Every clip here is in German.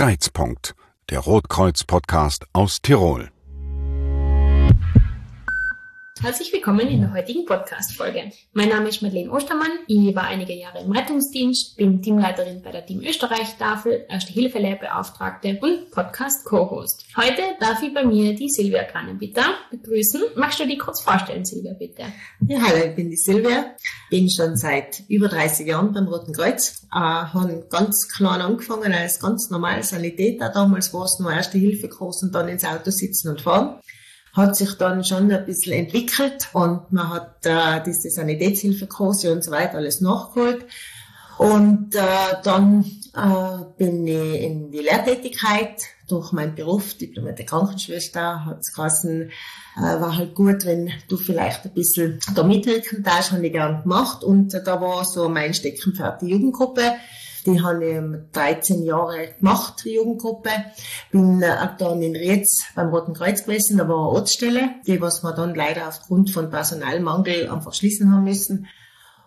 Kreizpunkt, der Rotkreuz-Podcast aus Tirol. Herzlich willkommen in der heutigen Podcast-Folge. Mein Name ist Madeleine Ostermann. Ich war einige Jahre im Rettungsdienst, bin Teamleiterin bei der Team Österreich-Tafel, Erste-Hilfe-Lehrbeauftragte und Podcast-Co-Host. Heute darf ich bei mir die Silvia Kranenbitter begrüßen. Magst du dich kurz vorstellen, Silvia, bitte? Ja, hallo, ich bin die Silvia. Bin schon seit über 30 Jahren beim Roten Kreuz. Äh, habe ganz klein angefangen als ganz normal Sanitäter. Damals war es nur Erste-Hilfe-Kurs und dann ins Auto sitzen und fahren hat sich dann schon ein bisschen entwickelt und man hat äh, diese Sanitätshilfekurse und so weiter alles nachgeholt. Und äh, dann äh, bin ich in die Lehrtätigkeit durch meinen Beruf, diplomierte Krankenschwester, hat's geheißen, äh, war halt gut, wenn du vielleicht ein bisschen da mitwirken darfst, habe ich gern gemacht. Und äh, da war so mein Steckenpferd die Jugendgruppe. Die habe ich 13 Jahre gemacht, die Jugendgruppe. Bin äh, dann in Rietz beim Roten Kreuz gewesen, da war eine Ortsstelle, die was wir dann leider aufgrund von Personalmangel einfach schließen haben müssen.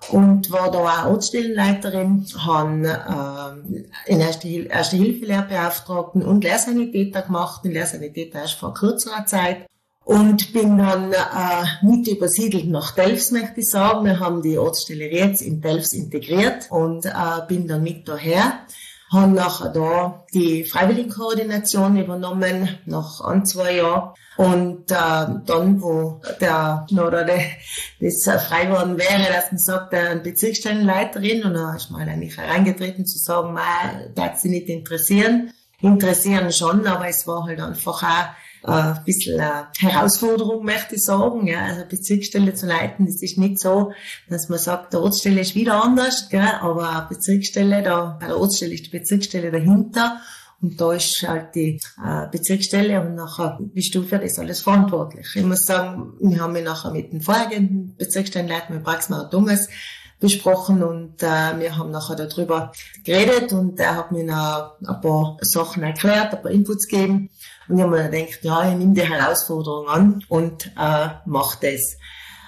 Und war da auch Ortsstellenleiterin, habe äh, in Erste, Erste Hilfe Lehrbeauftragten und Lehrsanitäter gemacht, den Lehrsanitäter erst vor kürzerer Zeit und bin dann äh, mit übersiedelt nach Delfs, möchte ich sagen. Wir haben die Ortsstelle Rietz in Delfs integriert und äh, bin dann mit daher. Haben nachher da die Freiwilligenkoordination übernommen, nach ein, zwei Jahren. Und äh, dann, wo der, oder der, das frei worden wäre, dass man sagt, eine Bezirksstellenleiterin, und da ist mal eigentlich hereingetreten zu sagen, das sie nicht interessieren. Interessieren schon, aber es war halt einfach auch ein bisschen eine Herausforderung, möchte ich sagen. Ja, also Bezirksstelle zu leiten, das ist nicht so, dass man sagt, der Ortsstelle ist wieder anders, gell, aber Bezirksstelle, da, bei der Ortsstelle ist die Bezirksstelle dahinter. Und da ist halt die äh, Bezirksstelle und nachher bist du für das alles verantwortlich. Ich muss sagen, wir haben mich nachher mit dem vorhergehenden Bezirksstellenleiter, mit Praxmar Thomas, besprochen und äh, wir haben nachher darüber geredet und er hat mir noch ein paar Sachen erklärt, ein paar Inputs gegeben und ich habe mir gedacht, ja, ich nehme die Herausforderung an und äh, mache das.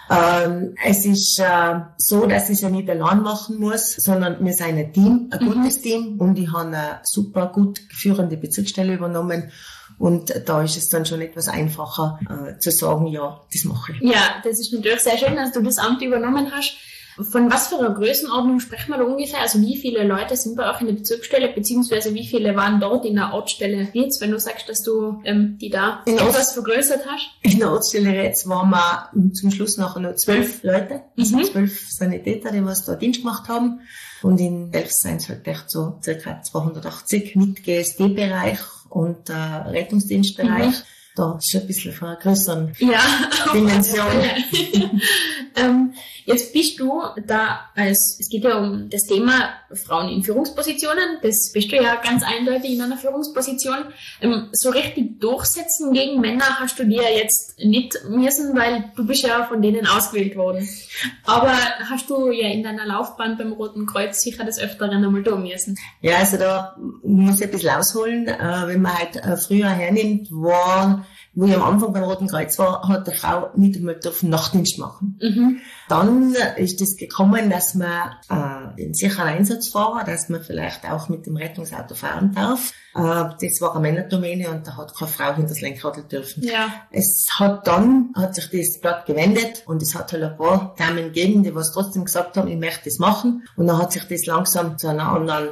Ähm, es ist äh, so, dass ich es ja nicht allein machen muss, sondern wir sind ein Team, ein mhm. gutes Team und ich habe eine super gut führende Bezirksstelle übernommen und da ist es dann schon etwas einfacher äh, zu sagen, ja, das mache ich. Ja, das ist natürlich sehr schön, dass du das Amt übernommen hast. Von was für einer Größenordnung sprechen wir da ungefähr? Also wie viele Leute sind bei euch in der Bezirksstelle, beziehungsweise wie viele waren dort in der Ortsstelle jetzt, wenn du sagst, dass du ähm, die da in etwas vergrößert hast? In der Ortsstelle jetzt waren wir zum Schluss nachher nur zwölf Leute, also mhm. zwölf Sanitäter, die was da Dienst gemacht haben. Und in Delft sind es halt echt so circa 280 mit GSD-Bereich und äh, Rettungsdienstbereich. Mhm. Da ist ein bisschen von einer größeren ja, Dimension. ähm, Jetzt bist du da als, es geht ja um das Thema Frauen in Führungspositionen, das bist du ja ganz eindeutig in einer Führungsposition. Ähm, so richtig durchsetzen gegen Männer hast du dir jetzt nicht müssen, weil du bist ja von denen ausgewählt worden. Aber hast du ja in deiner Laufbahn beim Roten Kreuz sicher das Öfteren einmal tun müssen. Ja, also da muss ich ein bisschen ausholen. Äh, wenn man halt äh, früher hernimmt, war wo ich am Anfang beim Roten Kreuz war, hat eine Frau nicht einmal dürfen Nachtdienst machen. Mhm. Dann ist es gekommen, dass man äh, den sicheren Einsatz fahren, dass man vielleicht auch mit dem Rettungsauto fahren darf. Äh, das war eine Männerdomäne und da hat keine Frau hinter das Lenkrad dürfen. Ja. Es hat dann, hat sich das Blatt gewendet und es hat halt ein paar Damen gegeben, die was trotzdem gesagt haben, ich möchte das machen. Und dann hat sich das langsam zu einer anderen,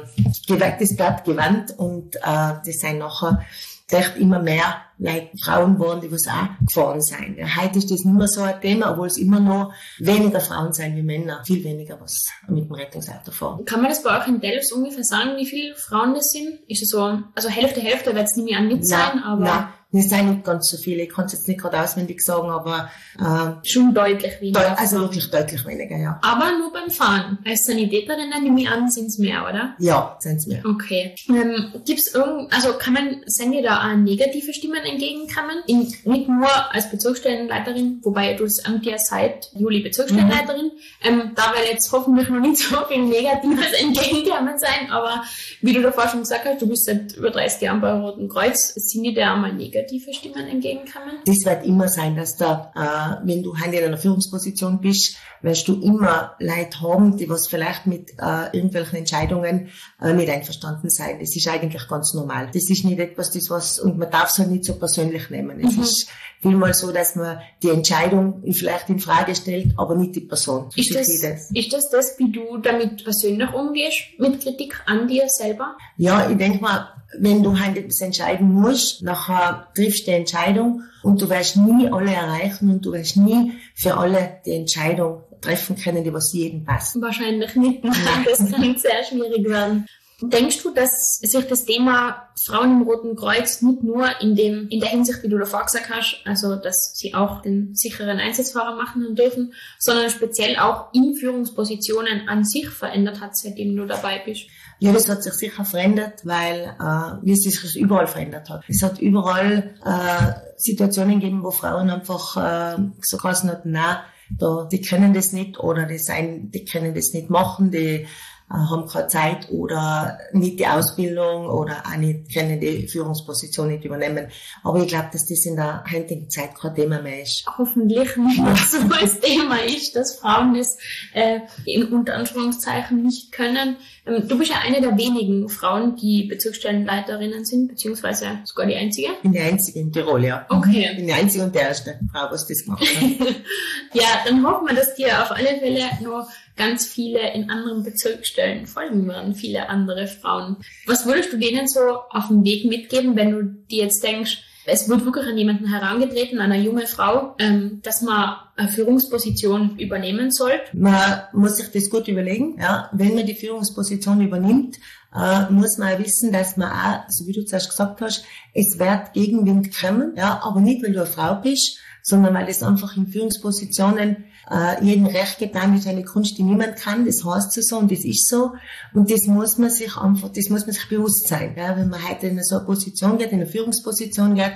das Blatt gewandt und äh, das sind nachher echt immer mehr Leute, Frauen waren, die was auch gefahren sind. Ja, heute ist das nicht mehr so ein Thema, obwohl es immer noch weniger Frauen sind wie Männer, viel weniger was mit dem Rettungsauto fahren. Kann man das bei euch in Delfs ungefähr sagen, wie viele Frauen das sind? Ist es so, also Hälfte, Hälfte wird es nicht mehr an mit sein, aber... Nein. Es sind nicht ganz so viele, ich kann es jetzt nicht gerade auswendig sagen, aber äh, schon deutlich weniger. Deut also wirklich deutlich weniger, ja. Aber nur beim Fahren. Als Sanitäterin nehme ich an, sind es mehr, oder? Ja, sind es mehr. Okay. Ähm, gibt's irgend, also kann man, sind dir da auch negative Stimmen entgegenkommen? In, nicht nur als Bezirksstellenleiterin, wobei du es Amt ja seit Juli Bezirksstellenleiterin, mhm. ähm, da wird jetzt hoffentlich noch nicht so viel Negatives entgegenkommen sein, aber wie du davor schon gesagt hast, du bist seit über 30 Jahren bei Roten Kreuz, sind die da einmal negativ? Negative Stimmen entgegenkommen? Das wird immer sein, dass da, äh, wenn du heute in einer Führungsposition bist, wirst du immer Leute haben, die was vielleicht mit äh, irgendwelchen Entscheidungen äh, nicht einverstanden sein. Das ist eigentlich ganz normal. Das ist nicht etwas, das was, und man darf es halt nicht so persönlich nehmen. Es mhm. ist vielmal so, dass man die Entscheidung vielleicht in Frage stellt, aber nicht die Person. Ist das, das, ist das das, wie du damit persönlich umgehst, mit Kritik an dir selber? Ja, ich denke mal, wenn du halt etwas entscheiden musst, nachher triffst du die Entscheidung und du wirst nie alle erreichen und du wirst nie für alle die Entscheidung treffen können, die was jedem passt. Wahrscheinlich nicht. Das kann sehr schwierig werden. Denkst du, dass sich das Thema Frauen im Roten Kreuz nicht nur in dem, in der Hinsicht, wie du davor gesagt hast, also, dass sie auch den sicheren Einsatzfahrer machen dürfen, sondern speziell auch in Führungspositionen an sich verändert hat, seitdem du dabei bist? Ja, das hat sich sicher verändert, weil äh, wie es sich überall verändert hat. Es hat überall äh, Situationen gegeben, wo Frauen einfach äh, so quasi hatten, nein, da, die können das nicht oder die, sein, die können das nicht machen, die haben keine Zeit oder nicht die Ausbildung oder auch nicht, können die Führungsposition nicht übernehmen. Aber ich glaube, dass das in der heutigen Zeit kein Thema mehr ist. Hoffentlich nicht so als Thema ist, dass Frauen das äh, in unter Anführungszeichen nicht können. Ähm, du bist ja eine der wenigen Frauen, die Bezirksstellenleiterinnen sind, beziehungsweise sogar die einzige. Ich bin die einzige in Tirol, ja. Okay. Ich bin die einzige und die erste Frau, was das macht. ja, dann hoffen wir, dass dir auf alle Fälle noch ganz viele in anderen Bezirksstellen folgen werden, viele andere Frauen. Was würdest du denen so auf den Weg mitgeben, wenn du dir jetzt denkst, es wird wirklich an jemanden herangetreten, an eine junge Frau, ähm, dass man eine Führungsposition übernehmen sollte? Man muss sich das gut überlegen. Ja. Wenn man die Führungsposition übernimmt, äh, muss man wissen, dass man auch, so wie du zuerst gesagt hast, es wird Gegenwind kommen, ja, aber nicht, weil du eine Frau bist, sondern weil es einfach in Führungspositionen äh, jedem recht getan ist eine Kunst, die niemand kann. Das heißt so und das ist so. Und das muss man sich einfach, das muss man sich bewusst sein. Ja, wenn man heute in so eine Position geht, in eine Führungsposition geht,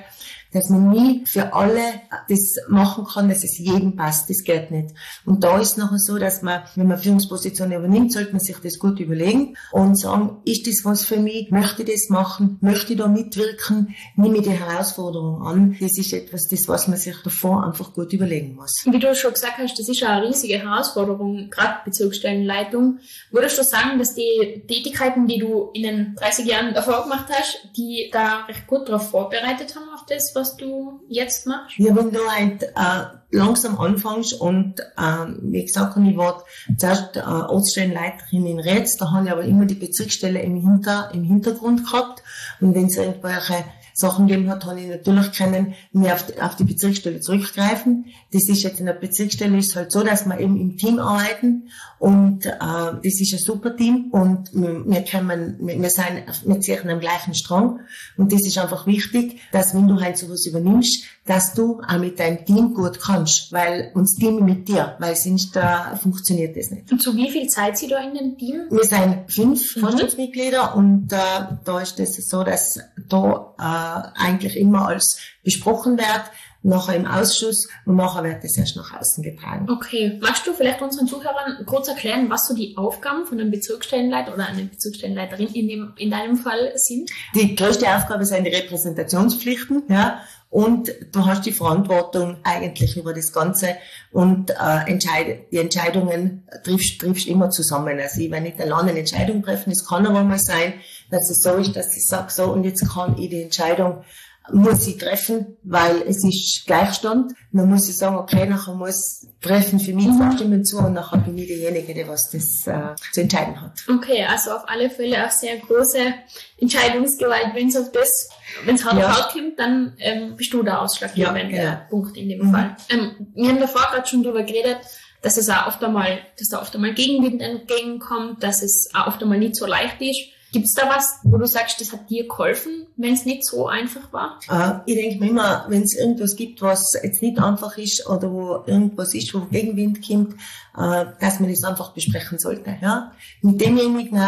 dass man nie für alle das machen kann, dass es jedem passt. Das geht nicht. Und da ist nachher so, dass man, wenn man Führungspositionen übernimmt, sollte man sich das gut überlegen und sagen, ist das was für mich? Möchte ich das machen? Möchte ich da mitwirken? Nehme ich die Herausforderung an? Das ist etwas, das, was man sich davor einfach gut überlegen muss. Wie du schon gesagt hast, das ist eine riesige Herausforderung, gerade Bezirksstellenleitung. Würdest du sagen, dass die Tätigkeiten, die du in den 30 Jahren davor gemacht hast, die da recht gut darauf vorbereitet haben auf das, was du jetzt machst? Ja, wenn du halt äh, langsam anfängst und äh, wie gesagt, ich war zuerst äh, Ortsstellenleiterin in Rätz, da habe ich aber immer die Bezirksstelle im, Hinter, im Hintergrund gehabt und wenn es irgendwelche Sachen gegeben hat, habe ich natürlich können mehr auf die, auf die Bezirksstelle zurückgreifen. Das ist jetzt in der Bezirksstelle ist halt so, dass wir eben im Team arbeiten und äh, das ist ein super Team und wir, wir können, wir, wir sind, wir ziehen am gleichen Strang und das ist einfach wichtig, dass wenn du halt sowas übernimmst, dass du auch mit deinem Team gut kannst, weil uns Team mit dir, weil sonst äh, funktioniert das nicht. Und zu wie viel Zeit sie da in dem Team? Wir sind fünf mhm. Vorstandsmitglieder und äh, da ist es das so, dass da äh, eigentlich immer als besprochen wird, nachher im Ausschuss und nachher wird das erst nach außen getragen. Okay. Magst du vielleicht unseren Zuhörern kurz erklären, was so die Aufgaben von einem Bezirksstellenleiter oder einer Bezirksstellenleiterin in, dem, in deinem Fall sind? Die größte Aufgabe sind die Repräsentationspflichten, ja. Und du hast die Verantwortung eigentlich über das Ganze und äh, entscheid die Entscheidungen triffst, triffst immer zusammen. Also ich werde nicht alleine eine Entscheidung treffen, es kann aber mal sein, dass es so ist, dass ich sage, so und jetzt kann ich die Entscheidung muss ich treffen, weil es ist Gleichstand. Dann muss ich sagen, okay, nachher muss treffen für mich zwei Stimmen zu und nachher bin ich diejenige, die was das äh, zu entscheiden hat. Okay, also auf alle Fälle auch sehr große Entscheidungsgewalt. Wenn es auf das, wenn es hart ja. hart kommt, dann ähm, bist du der ausschlaggebende ja, genau. Punkt in dem mhm. Fall. Ähm, wir haben davor gerade schon darüber geredet, dass es auch oft einmal, dass da oft einmal Gegenwind entgegenkommt, dass es auch oft einmal nicht so leicht ist. Gibt es da was, wo du sagst, das hat dir geholfen, wenn es nicht so einfach war? Äh, ich denke mir immer, wenn es irgendwas gibt, was jetzt nicht einfach ist oder wo irgendwas ist, wo Gegenwind kommt, äh, dass man das einfach besprechen sollte. Ja? Mit demjenigen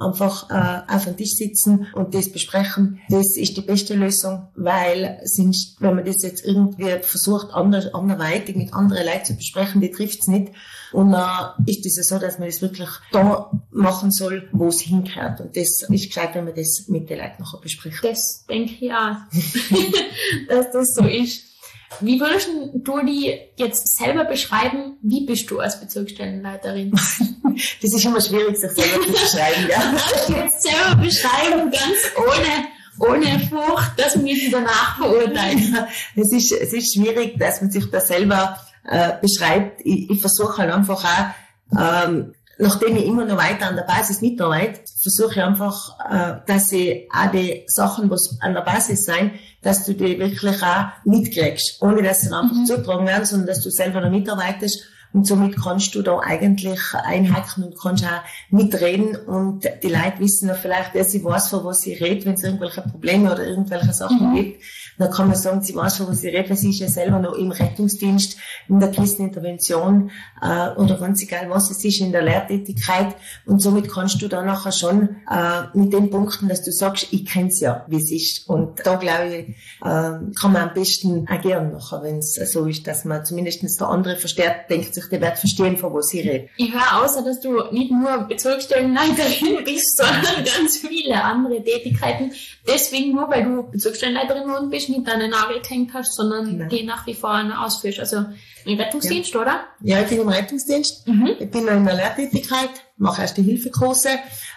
einfach äh, auf den Tisch sitzen und das besprechen. Das ist die beste Lösung, weil sonst, wenn man das jetzt irgendwie versucht, ander, anderweitig mit anderen Leuten zu besprechen, die trifft's nicht. Und dann äh, ist es ja so, dass man das wirklich da machen soll, wo es hingehört. Und das ist gescheit, wenn man das mit den Leuten nachher bespricht. Das denke ich auch, dass das so ist. Wie würdest du die jetzt selber beschreiben? Wie bist du als Bezirksstellenleiterin? das ist immer schwierig, sich selber zu beschreiben, ja. jetzt selber beschreiben, ganz ohne, ohne Furcht, dass wir sie danach verurteilen. es ist, es ist schwierig, dass man sich da selber äh, beschreibt. Ich, ich versuche halt einfach auch, ähm, nachdem ich immer noch weiter an der Basis mitarbeite, versuche ich einfach, äh, dass ich auch die Sachen, was an der Basis sein, dass du die wirklich auch mitkriegst, ohne dass sie einfach mhm. zutragen werden, sondern dass du selber noch mitarbeitest und somit kannst du da eigentlich einhaken und kannst auch mitreden und die Leute wissen ja vielleicht, dass sie weiß, von was sie redet, wenn es irgendwelche Probleme oder irgendwelche Sachen mhm. gibt. Dann kann man sagen, sie weiß, von was sie redet, weil sie ist ja selber noch im Rettungsdienst, in der Krisenintervention äh, oder ganz egal was es ist, in der Lehrtätigkeit. Und somit kannst du da nachher schon äh, mit den Punkten, dass du sagst, ich kenn's ja, wie es ist. Und da glaube ich, äh, kann man am besten agieren nachher, wenn es so ist, dass man zumindest der andere verstärkt denkt, sich der wird verstehen, von was ich rede. Ich höre außer, dass du nicht nur Bezirksstellenleiterin bist, sondern ganz viele andere Tätigkeiten. Deswegen nur, weil du Bezirksstellenleiterin geworden bist, nicht deine Nagel gehängt hast, sondern Nein. die nach wie vor ausführst. Also im Rettungsdienst, ja. oder? Ja, ich bin im Rettungsdienst. Mhm. Ich bin in der Lehrtätigkeit, mache erste Hilfekurse,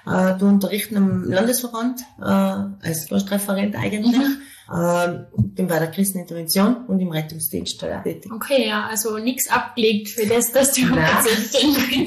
äh, du unterrichten am Landesverband äh, als Gastreferent eigentlich. Mhm. Ähm, bin bei der Krisenintervention und im Rettungsdienst tätig. Okay, ja, also nichts abgelegt für das, dass du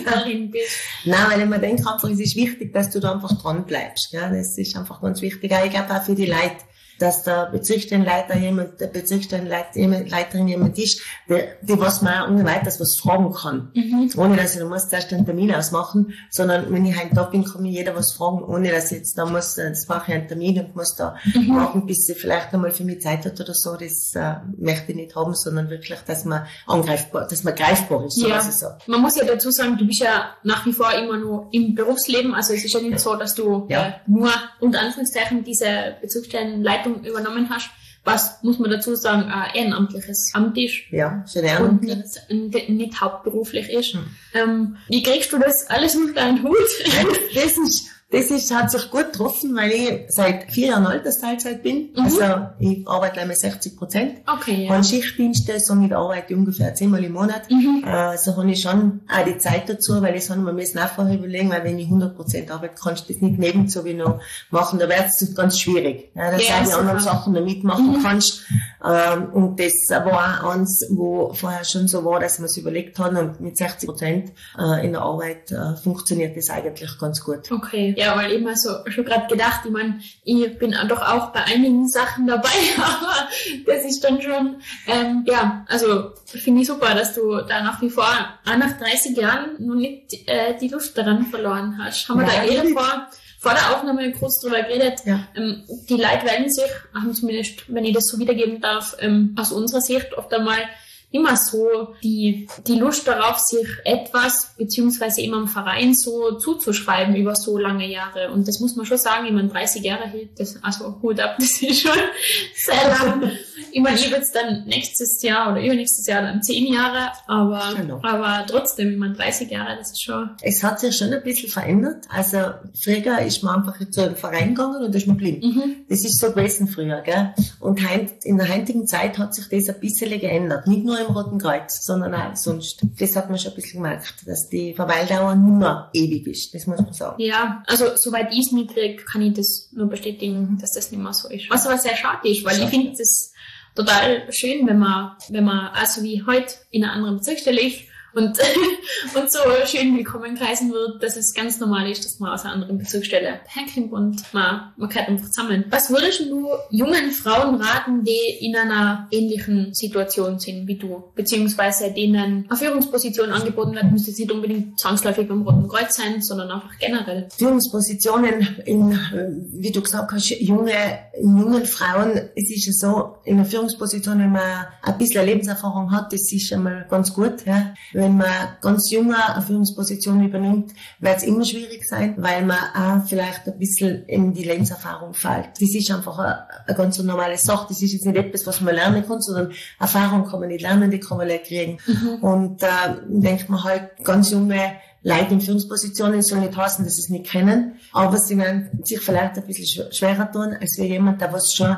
darin bist. Nein, weil ich mir denke einfach, es ist wichtig, dass du da einfach dran bleibst. Ja, das ist einfach ganz wichtig. Ich glaube auch für die Leute dass der Bezirksstellenleiter jemand, der Bezirksstellenleiterin jemand ist, der, die was man ohne weiteres was fragen kann. Mhm. Ohne dass ich da muss zuerst einen Termin ausmachen, sondern wenn ich halt da bin, kann mir jeder was fragen, ohne dass ich jetzt da muss, äh, das mache ich einen Termin und muss da mhm. warten, bis sie vielleicht einmal für mich Zeit hat oder so. Das äh, möchte ich nicht haben, sondern wirklich, dass man angreifbar, dass man greifbar ist, so ja. was ich sage. Man muss ja dazu sagen, du bist ja nach wie vor immer nur im Berufsleben, also es ist ja nicht so, dass du ja. äh, nur unter Anführungszeichen diese Bezirksstellenleiter Leitung übernommen hast, was, muss man dazu sagen, ein ehrenamtliches Amt ist. Ja, schon ehrenamtlich. Und nicht, nicht hauptberuflich ist. Hm. Ähm, wie kriegst du das alles unter einen Hut? Das ist, das ist, hat sich gut getroffen, weil ich seit vier Jahren Altersteilzeit bin. Mhm. Also ich arbeite einmal 60 Prozent. Okay, ja. Habe Schichtdienste, somit arbeite ich ungefähr zehnmal im Monat. Mhm. Äh, so habe ich schon auch die Zeit dazu, weil ich so wir müssen auch vorher überlegen, weil wenn ich 100 Prozent arbeite, kannst du das nicht nebenzu wie noch machen. Da wird es ganz schwierig. Ja, dass ja, du die anderen Sachen noch mitmachen mhm. kannst. Ähm, und das war auch eins, wo vorher schon so war, dass wir es überlegt haben und mit 60 Prozent äh, in der Arbeit äh, funktioniert das eigentlich ganz gut. Okay. Ja, weil eben so schon gerade gedacht, ich meine, ich bin doch auch bei einigen Sachen dabei, aber das ist dann schon, ähm, ja, also finde ich super, dass du da nach wie vor, auch nach 30 Jahren, noch nicht äh, die Lust daran verloren hast. Haben wir da eh vor, vor der Aufnahme kurz drüber geredet. Ja. Ähm, die Leute werden sich, haben zumindest, wenn ich das so wiedergeben darf, ähm, aus unserer Sicht oft einmal immer so die, die Lust darauf, sich etwas beziehungsweise immer im Verein so zuzuschreiben über so lange Jahre. Und das muss man schon sagen, ich meine, 30 Jahre hält, das, also Hut ab, das ist schon sehr lang. Ich meine, ich jetzt dann nächstes Jahr oder übernächstes Jahr dann 10 Jahre, aber, genau. aber trotzdem, ich meine, 30 Jahre, das ist schon... Es hat sich schon ein bisschen verändert. Also früher ist man einfach zu einem Verein gegangen und da ist man geblieben. Mhm. Das ist so gewesen früher, gell? Und in der heutigen Zeit hat sich das ein bisschen geändert. Nicht nur im Roten Kreuz, sondern auch sonst. Das hat man schon ein bisschen gemerkt, dass die Verweildauer nur ewig ist. Das muss man sagen. Ja, also soweit ich es mitkriege, kann ich das nur bestätigen, dass das nicht mehr so ist. Was aber sehr schade ist, weil schade. ich finde es total schön, wenn man, wenn man, also wie heute in einer anderen Bezirksstelle ist und, und so schön willkommen heißen wird, dass es ganz normal ist, dass man aus einer anderen Bezugsstelle herkommt und man, man kann einfach zusammen. Was würdest du jungen Frauen raten, die in einer ähnlichen Situation sind wie du, beziehungsweise denen eine Führungsposition angeboten wird, müsste es nicht unbedingt zwangsläufig beim Roten Kreuz sein, sondern einfach generell? Führungspositionen in, wie du gesagt hast, junge, jungen Frauen, es ist ja so, in einer Führungsposition, wenn man ein bisschen Lebenserfahrung hat, das ist einmal ganz gut, ja man ganz junge eine Führungsposition übernimmt, wird es immer schwierig sein, weil man auch vielleicht ein bisschen in die Lebenserfahrung fällt. Das ist einfach eine, eine ganz normale Sache. Das ist jetzt nicht etwas, was man lernen kann, sondern Erfahrung kann man nicht lernen, die kann man nicht kriegen. Mhm. Und äh, denkt man halt, ganz junge Leute in Führungspositionen soll nicht heißen, dass sie es nicht kennen, aber sie werden sich vielleicht ein bisschen schwerer tun, als wie jemand, der was schon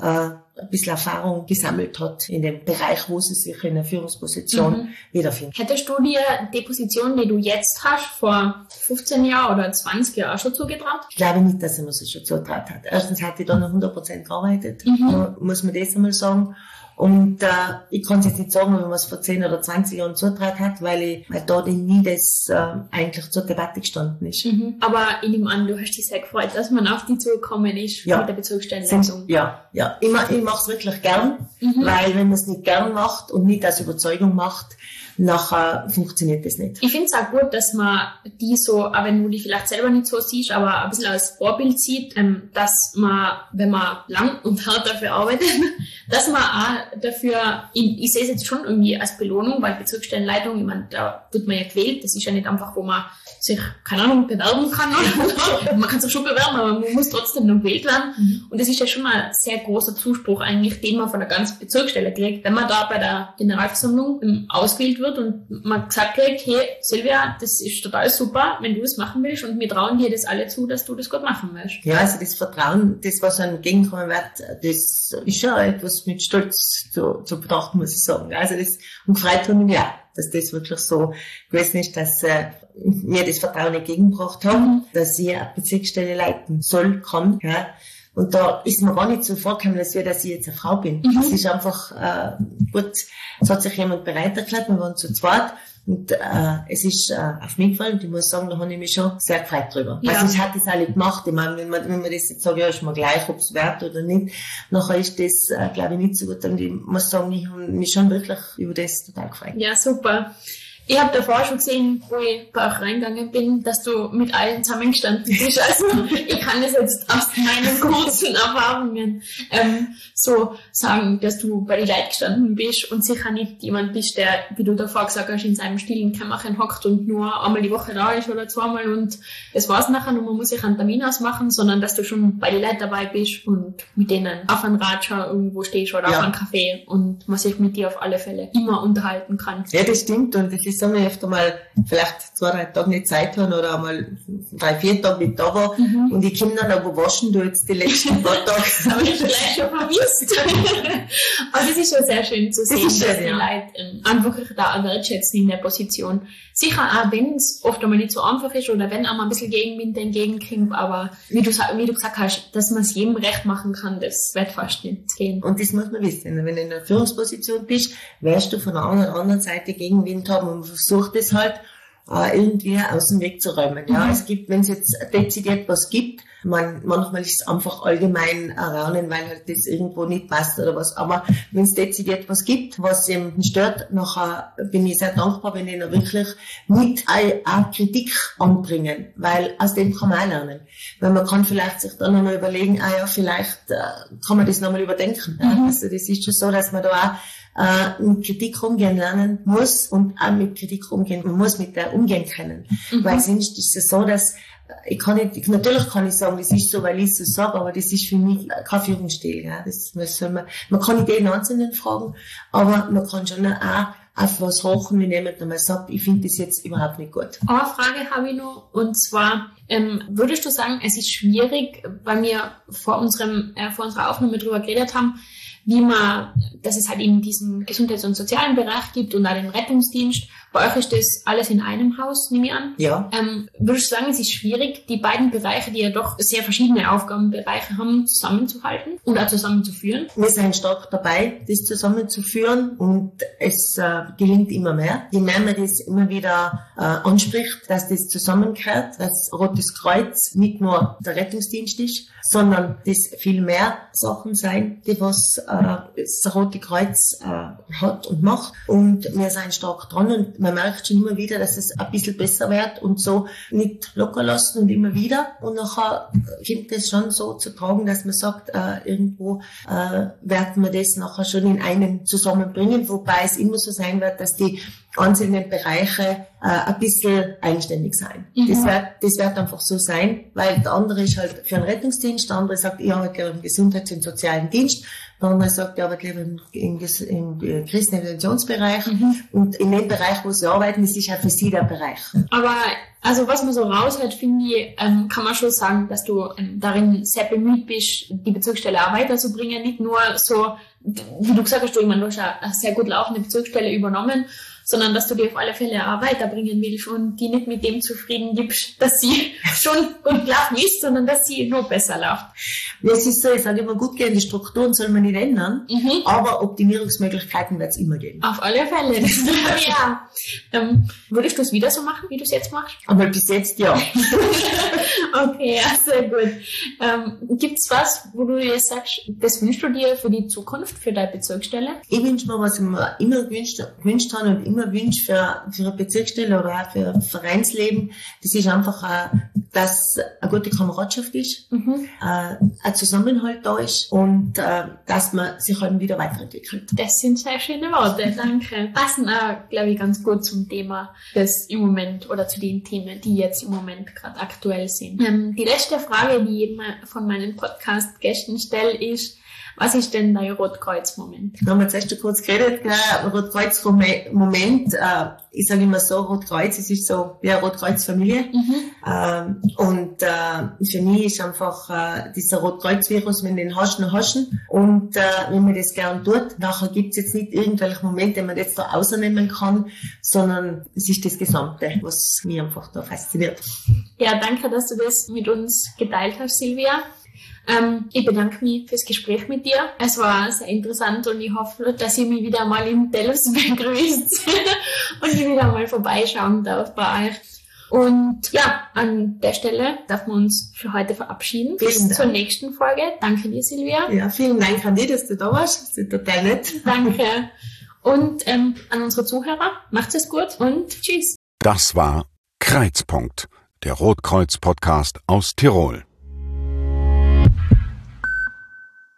äh, ein bisschen Erfahrung gesammelt hat in dem Bereich, wo sie sich in einer Führungsposition mhm. wiederfinden. Hättest du dir die Position, die du jetzt hast, vor 15 Jahren oder 20 Jahren auch schon zugetraut? Ich glaube nicht, dass er mir das schon zugetraut hat. Erstens hat ich da noch 100% gearbeitet, mhm. muss man das einmal sagen. Und äh, ich kann jetzt nicht sagen, wenn man es vor 10 oder 20 Jahren zutraut hat, weil, ich, weil da nie das äh, eigentlich zur Debatte gestanden ist. Mhm. Aber ich nehme an, du hast dich sehr gefreut, dass man auf die zugekommen ist ja. mit der Bezugsstellenleitung. Ja, ja. Ich, ich mache es wirklich gern, mhm. weil wenn man es nicht gern macht und nicht aus Überzeugung macht, nachher funktioniert das nicht. Ich finde es auch gut, dass man die so, auch wenn du die vielleicht selber nicht so siehst, aber ein bisschen als Vorbild sieht, ähm, dass man, wenn man lang und hart dafür arbeitet, dass man auch dafür, ich, ich sehe es jetzt schon irgendwie als Belohnung, weil Bezirksstellenleitung, ich meine, da wird man ja gewählt, das ist ja nicht einfach, wo man sich, keine Ahnung, bewerben kann. man kann sich schon bewerben, aber man muss trotzdem noch gewählt werden. Mhm. Und das ist ja schon mal ein sehr großer Zuspruch eigentlich, den man von der ganzen Bezirksstelle kriegt, wenn man da bei der Generalversammlung ausgewählt wird und man gesagt kriegt, hey, Silvia, das ist total super, wenn du das machen willst und wir trauen dir das alle zu, dass du das gut machen willst. Ja, also das Vertrauen, das, was einem entgegenkommen wird, das ist schon etwas mit Stolz zu, zu betrachten, muss ich sagen. Also das, und gefreut haben ja, dass das wirklich so gewesen ist, dass äh, mir das Vertrauen entgegengebracht haben, mhm. dass ich eine Bezirksstelle leiten soll, kann. Ja. Und da ist mir gar nicht so vorgekommen, als wäre, dass ich jetzt eine Frau bin. Mhm. Es ist einfach äh, gut, es hat sich jemand bereit erklärt, wir waren zu zweit. Und äh, es ist äh, auf mich gefallen und ich muss sagen, da habe ich mich schon sehr gefreut drüber. Ja. Also ich hatte das auch nicht gemacht. Ich meine, wenn man, wenn man das jetzt sagt, ja, ist mir gleich, ob es wert oder nicht, nachher ist das, äh, glaube ich, nicht so gut. Und ich muss sagen, ich habe mich schon wirklich über das total gefreut. Ja, super. Ich habe davor schon gesehen, wo ich bei euch reingegangen bin, dass du mit allen zusammengestanden bist. Also ich kann das jetzt aus meinen kurzen Erfahrungen ähm, so sagen, dass du bei den Leuten gestanden bist und sicher nicht jemand bist, der, wie du davor gesagt hast, in seinem stillen Kämmerchen hockt und nur einmal die Woche da ist oder zweimal und das war's nachher und man muss sich einen Termin ausmachen, sondern dass du schon bei den Leuten dabei bist und mit denen auf einem Radscher irgendwo stehst oder ja. auf einem Café und man sich mit dir auf alle Fälle immer unterhalten kann. Ja, das stimmt und das ist ist, wenn ich öfter mal vielleicht zwei, drei Tage nicht Zeit habe oder einmal drei, vier Tage nicht da war mhm. und komme dann aber waschen du jetzt die letzten paar Tage. das habe ich vielleicht schon vermisst. aber das ist schon sehr schön zu sehen, dass schön, die ja. Leute ähm, einfach da wertschätzen in der Position. Sicher auch, wenn es oft einmal nicht so einfach ist oder wenn auch mal ein bisschen Gegenwind entgegenkommt, aber wie du, wie du gesagt hast, dass man es jedem recht machen kann, das wird fast nicht gehen. Und das muss man wissen. Wenn du in einer Führungsposition bist, wirst du von der anderen Seite Gegenwind haben und versucht es halt äh, irgendwie aus dem Weg zu räumen. Ja, mhm. es gibt, wenn es jetzt dezidiert was gibt, man, manchmal ist es einfach allgemein erraunen, weil halt das irgendwo nicht passt oder was. Aber wenn es dezidiert was gibt, was ihm stört, nachher bin ich sehr dankbar, wenn die wirklich mit auch Kritik anbringen, weil aus dem kann man auch lernen. Weil man kann vielleicht sich dann nochmal überlegen, ah ja, vielleicht äh, kann man das nochmal überdenken. Mhm. Also das ist schon so, dass man da auch äh, mit Kritik umgehen lernen muss und auch mit Kritik umgehen, man muss mit der umgehen können. Mhm. Weil sonst ist es so, dass ich kann nicht, natürlich kann ich sagen, das ist so, weil ich es so sage, aber das ist für mich kein Führungsstil. Ja. Das soll man, man kann nicht jeden Einzelnen fragen, aber man kann schon auch auf was hochen, wenn jemand einmal sagt, ich finde das jetzt überhaupt nicht gut. Eine Frage habe ich noch, und zwar, ähm, würdest du sagen, es ist schwierig, weil wir vor unserem, äh, vor unserer Aufnahme drüber geredet haben, wie man, dass es halt eben diesen Gesundheits- und sozialen Bereich gibt und auch den Rettungsdienst. Bei euch ist das alles in einem Haus, nehme ich an. Ja. Ähm, würdest du sagen, es ist schwierig, die beiden Bereiche, die ja doch sehr verschiedene Aufgabenbereiche haben, zusammenzuhalten und auch zusammenzuführen? Wir sind stark dabei, das zusammenzuführen und es äh, gelingt immer mehr. Je mehr man das immer wieder äh, anspricht, dass das zusammengehört, dass Rotes Kreuz nicht nur der Rettungsdienst ist, sondern das viel mehr Sachen sein, die was äh, das Rote Kreuz äh, hat und macht. Und wir sind stark dran und man merkt schon immer wieder, dass es ein bisschen besser wird und so nicht locker lassen und immer wieder. Und nachher kommt es schon so zu tragen, dass man sagt, äh, irgendwo äh, werden wir das nachher schon in einen zusammenbringen, wobei es immer so sein wird, dass die einzelnen Bereiche äh, ein bisschen eigenständig sein. Mhm. Das, wird, das wird einfach so sein, weil der andere ist halt für einen Rettungsdienst, der andere sagt, ich arbeite im Gesundheits- und Sozialen Dienst, andere sagt, ich arbeite im, im, im, im Kriseninterventionsbereich Mhm. und in dem Bereich, wo sie arbeiten, ist halt für sie der Bereich. Aber also was man so raushört, finde ich, ähm, kann man schon sagen, dass du ähm, darin sehr bemüht bist, die Bezirksstelle auch weiterzubringen. Nicht nur so, wie du gesagt hast, du, ich meine, du hast ja eine sehr gut laufende Bezirksstelle übernommen, sondern dass du die auf alle Fälle auch weiterbringen willst und die nicht mit dem zufrieden gibst, dass sie schon gut gelaufen ist, sondern dass sie noch besser läuft. Es ist so, ich sage immer, gut gehende Strukturen soll man nicht ändern, Mhm. aber Optimierungsmöglichkeiten wird es immer geben. Auf alle Fälle. Das ja. Ähm, würdest du es wieder so machen, wie du es jetzt machst? Aber bis jetzt ja. Okay, ja, sehr gut. Ähm, gibt's was, wo du dir sagst, das wünschst du dir für die Zukunft, für deine Bezirksstelle? Ich wünsche mir, was ich mir immer gewünscht, gewünscht habe und immer wünsche für, für eine Bezirksstelle oder auch für ein Vereinsleben, das ist einfach, äh, dass eine gute Kameradschaft ist, Mhm. äh, ein Zusammenhalt da ist und äh, dass man sich halt wieder weiterentwickelt. Das sind sehr schöne Worte, danke. Passen auch, glaube ich, ganz gut zum Thema, das im Moment oder zu den Themen, die jetzt im Moment gerade aktuell sind. Ähm, die letzte Frage, die ich von meinen Podcast-Gästen stelle, ist, was ist denn dein Rotkreuz-Moment? Da haben wir zuerst schon kurz geredet, gell? Rotkreuz vom Moment, äh, ich sage immer so, Rotkreuz, es ist so wie eine Rotkreuz-Familie. Mhm. Ähm, und äh, für mich ist einfach äh, dieser Rotkreuz-Virus, wenn den hast, dann hast du ihn. Und äh, wenn man das gern tut, nachher gibt's jetzt nicht irgendwelche Momente, die man jetzt da rausnehmen kann, sondern es ist das Gesamte, was mich einfach da fasziniert. Ja, danke, dass du das mit uns geteilt hast, Silvia. Ähm, ich bedanke mich fürs Gespräch mit dir. Es war sehr interessant und ich hoffe, dass ihr mich wieder mal in Delfs begrüßt und ich wieder mal vorbeischauen darf bei euch. Und ja, an der Stelle darf man uns für heute verabschieden. Bis Vielen Dank. zur nächsten Folge. Danke dir, Silvia. Ja, vielen Dank an dich, dass du da warst. Das ist total nett. Danke. Und ähm, an unsere Zuhörer, macht es gut und tschüss. Das war Kreizpunkt, der Rotkreuz-Podcast aus Tirol.